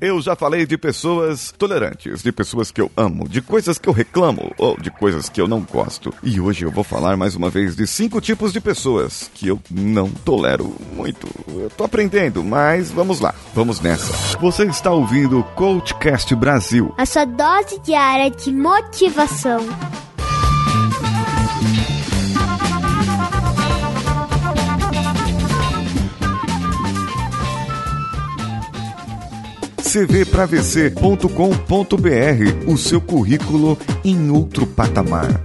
Eu já falei de pessoas tolerantes, de pessoas que eu amo, de coisas que eu reclamo ou de coisas que eu não gosto. E hoje eu vou falar mais uma vez de cinco tipos de pessoas que eu não tolero muito. Eu tô aprendendo, mas vamos lá, vamos nessa. Você está ouvindo o Coachcast Brasil. A sua dose diária de motivação. cvpravc.com.br, o seu currículo em outro patamar.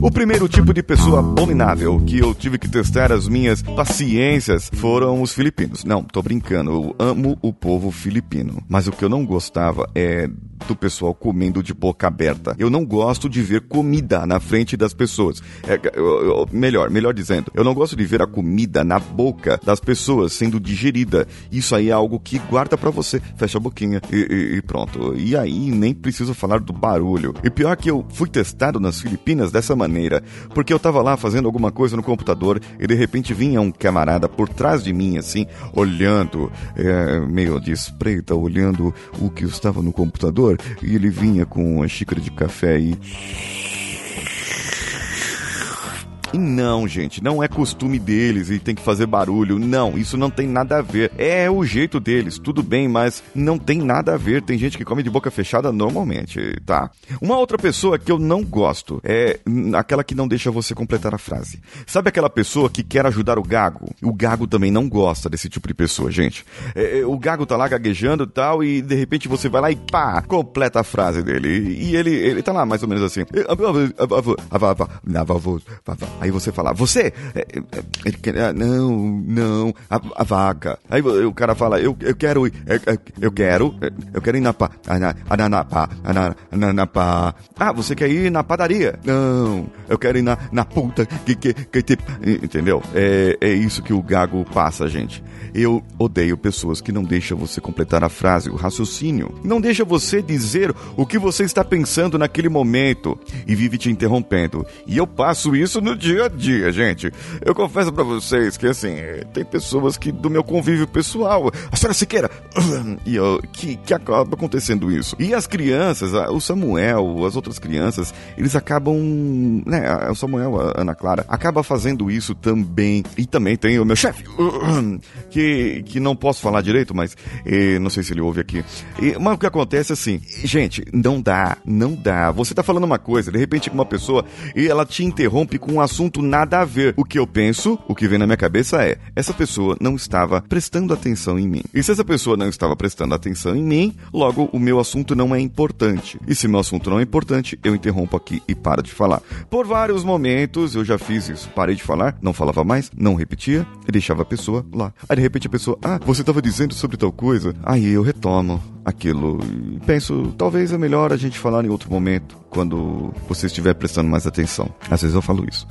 O primeiro tipo de pessoa abominável que eu tive que testar as minhas paciências foram os filipinos. Não, tô brincando, eu amo o povo filipino. Mas o que eu não gostava é do pessoal comendo de boca aberta. Eu não gosto de ver comida na frente das pessoas. É, eu, eu, melhor, melhor dizendo, eu não gosto de ver a comida na boca das pessoas sendo digerida. Isso aí é algo que guarda para você. Fecha a boquinha e, e, e, pronto. E aí nem preciso falar do barulho. E pior que eu fui testado nas Filipinas dessa maneira, porque eu tava lá fazendo alguma coisa no computador e de repente vinha um camarada por trás de mim, assim, olhando, é, meio de espreita, olhando o que estava no computador e ele vinha com uma xícara de café e e não, gente, não é costume deles e tem que fazer barulho. Não, isso não tem nada a ver. É o jeito deles, tudo bem, mas não tem nada a ver. Tem gente que come de boca fechada normalmente, tá? Uma outra pessoa que eu não gosto é aquela que não deixa você completar a frase. Sabe aquela pessoa que quer ajudar o gago? O gago também não gosta desse tipo de pessoa, gente. É, é o gago tá lá gaguejando e tal, e de repente você vai lá e pá, completa a frase dele. E ele, ele tá lá mais ou menos assim. Aí você fala, você? É, é, é, não, não, a, a, vaca. Aí o cara fala, eu, eu quero ir, eu, quero, eu quero ir na pá, na, na, pá, na, na, na pá. Ah, você quer ir na padaria? Não, eu quero ir na, na puta que, que, que te... Entendeu? É, é isso que o gago passa, gente. Eu odeio pessoas que não deixam você completar a frase, o raciocínio. Não deixa você dizer o que você está pensando naquele momento e vive te interrompendo. E eu passo isso no dia a dia, gente. Eu confesso para vocês que, assim, tem pessoas que do meu convívio pessoal, a senhora Siqueira, e eu, que, que acaba acontecendo isso. E as crianças, o Samuel, as outras crianças, eles acabam, né, o Samuel, a Ana Clara, acaba fazendo isso também. E também tem o meu chefe, que que, não posso falar direito, mas eh, não sei se ele ouve aqui. E, mas o que acontece é assim, gente, não dá, não dá. Você tá falando uma coisa, de repente com uma pessoa e ela te interrompe com um assunto nada a ver. O que eu penso, o que vem na minha cabeça é, essa pessoa não estava prestando atenção em mim. E se essa pessoa não estava prestando atenção em mim, logo o meu assunto não é importante. E se meu assunto não é importante, eu interrompo aqui e paro de falar. Por vários momentos eu já fiz isso. Parei de falar, não falava mais, não repetia e deixava a pessoa lá. Aí de repente a pessoa, ah, você estava dizendo sobre tal coisa. Aí eu retomo aquilo e penso, talvez é melhor a gente falar em outro momento, quando você estiver prestando mais atenção. Às vezes eu falo isso.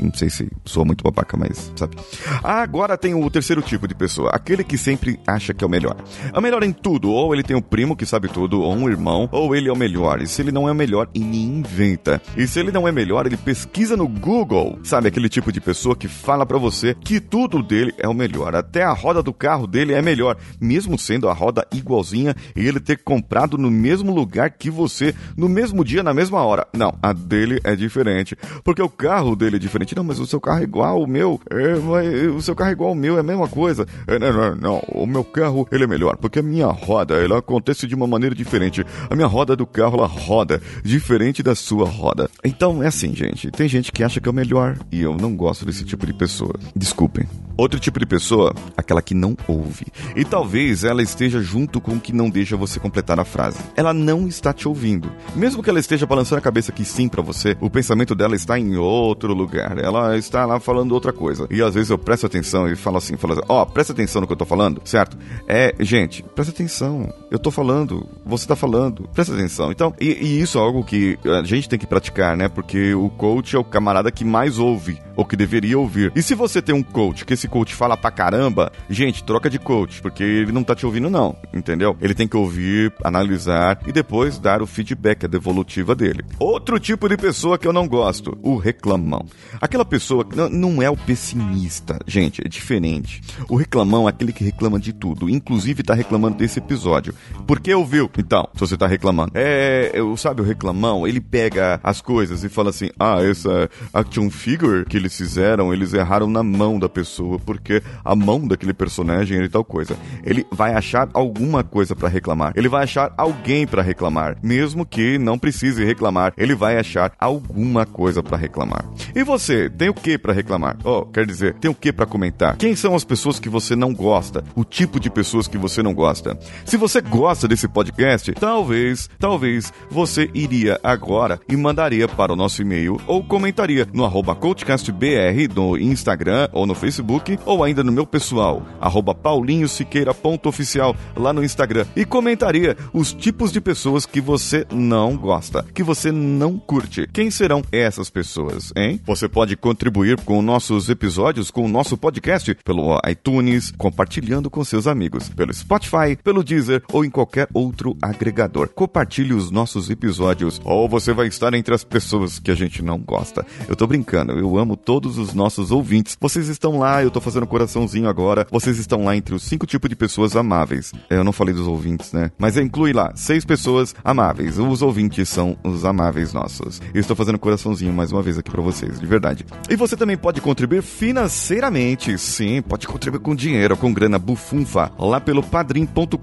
Não sei se sou muito babaca, mas sabe. Agora tem o terceiro tipo de pessoa, aquele que sempre acha que é o melhor. É o melhor em tudo, ou ele tem um primo que sabe tudo, ou um irmão, ou ele é o melhor. E se ele não é o melhor, ele inventa. E se ele não é melhor, ele pesquisa no Google. Sabe aquele tipo de pessoa que fala para você que tudo dele é o melhor, até a roda do carro dele é melhor, mesmo sendo a roda igualzinha e ele ter comprado no mesmo lugar que você, no mesmo dia, na mesma hora. Não, a dele é diferente, porque o carro dele é diferente. Não, mas o seu carro é igual ao meu. É, mas o seu carro é igual ao meu, é a mesma coisa. É, não, não, não, o meu carro ele é melhor, porque a minha roda ela acontece de uma maneira diferente. A minha roda do carro ela roda diferente da sua roda. Então é assim, gente. Tem gente que acha que é o melhor e eu não gosto desse tipo de pessoa. Desculpem. Outro tipo de pessoa, aquela que não ouve. E talvez ela esteja junto com o que não deixa você completar a frase. Ela não está te ouvindo. Mesmo que ela esteja balançando a cabeça que sim para você, o pensamento dela está em outro lugar. Ela está lá falando outra coisa. E às vezes eu presto atenção e falo assim, falo assim, ó, oh, presta atenção no que eu tô falando, certo? É, gente, presta atenção. Eu tô falando, você tá falando, presta atenção. Então, e, e isso é algo que a gente tem que praticar, né? Porque o coach é o camarada que mais ouve, ou que deveria ouvir. E se você tem um coach que esse coach fala pra caramba, gente, troca de coach, porque ele não tá te ouvindo não, entendeu? Ele tem que ouvir, analisar e depois dar o feedback, a devolutiva dele. Outro tipo de pessoa que eu não gosto, o reclamão. Aquela pessoa que não é o pessimista, gente, é diferente. O reclamão é aquele que reclama de tudo, inclusive tá reclamando desse episódio. Por que ouviu? Então, se você tá reclamando. É, eu, sabe o reclamão? Ele pega as coisas e fala assim: "Ah, essa action figure que eles fizeram, eles erraram na mão da pessoa, porque a mão daquele personagem era tal coisa". Ele vai achar alguma coisa para reclamar. Ele vai achar alguém para reclamar, mesmo que não precise reclamar. Ele vai achar alguma coisa para reclamar. E você, tem o que para reclamar? Oh, quer dizer, tem o que para comentar? Quem são as pessoas que você não gosta? O tipo de pessoas que você não gosta? Se você gosta desse podcast, talvez, talvez você iria agora e mandaria para o nosso e-mail ou comentaria no arroba coachcastbr no Instagram ou no Facebook ou ainda no meu pessoal, arroba paulinhosiqueira.oficial lá no Instagram e comentaria os tipos de pessoas que você não gosta, que você não curte. Quem serão essas pessoas, hein? Você pode contribuir com nossos episódios, com o nosso podcast pelo iTunes, compartilhando com seus amigos, pelo Spotify, pelo Deezer ou em qualquer outro agregador. Compartilhe os nossos episódios ou você vai estar entre as pessoas que a gente não gosta. Eu tô brincando, eu amo todos os nossos ouvintes. Vocês estão lá, eu tô fazendo coraçãozinho agora. Vocês estão lá entre os cinco tipos de pessoas amáveis. Eu não falei dos ouvintes, né? Mas inclui lá seis pessoas amáveis. Os ouvintes são os amáveis nossos. Eu estou fazendo coraçãozinho mais uma vez aqui para vocês, de verdade. E você também pode contribuir financeiramente. Sim, pode contribuir com dinheiro, com grana bufunfa, lá pelo padrim.com.br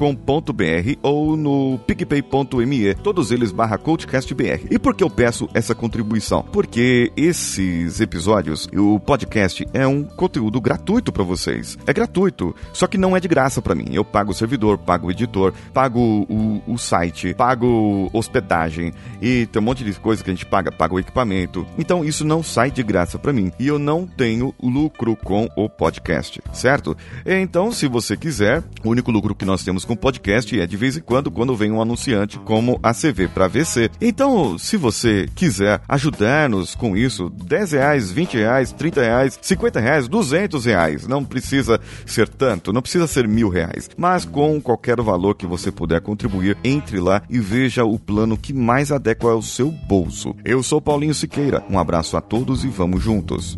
ou no picpay.me, todos eles barra coachcastbr. E por que eu peço essa contribuição? Porque esses episódios, o podcast é um conteúdo gratuito para vocês. É gratuito, só que não é de graça para mim. Eu pago o servidor, pago o editor, pago o, o site, pago hospedagem e tem um monte de coisa que a gente paga, paga o equipamento. Então isso não sai de graça para mim e eu não tenho lucro com o podcast, certo? Então, se você quiser, o único lucro que nós temos com o podcast é de vez em quando quando vem um anunciante como a CV para VC. Então, se você quiser ajudar-nos com isso, 10 reais, 20 reais, 30 reais, 50 reais, 200 reais, não precisa ser tanto, não precisa ser mil reais, mas com qualquer valor que você puder contribuir, entre lá e veja o plano que mais adequa ao seu bolso. Eu sou Paulinho Siqueira, um abraço a todos e vamos juntos.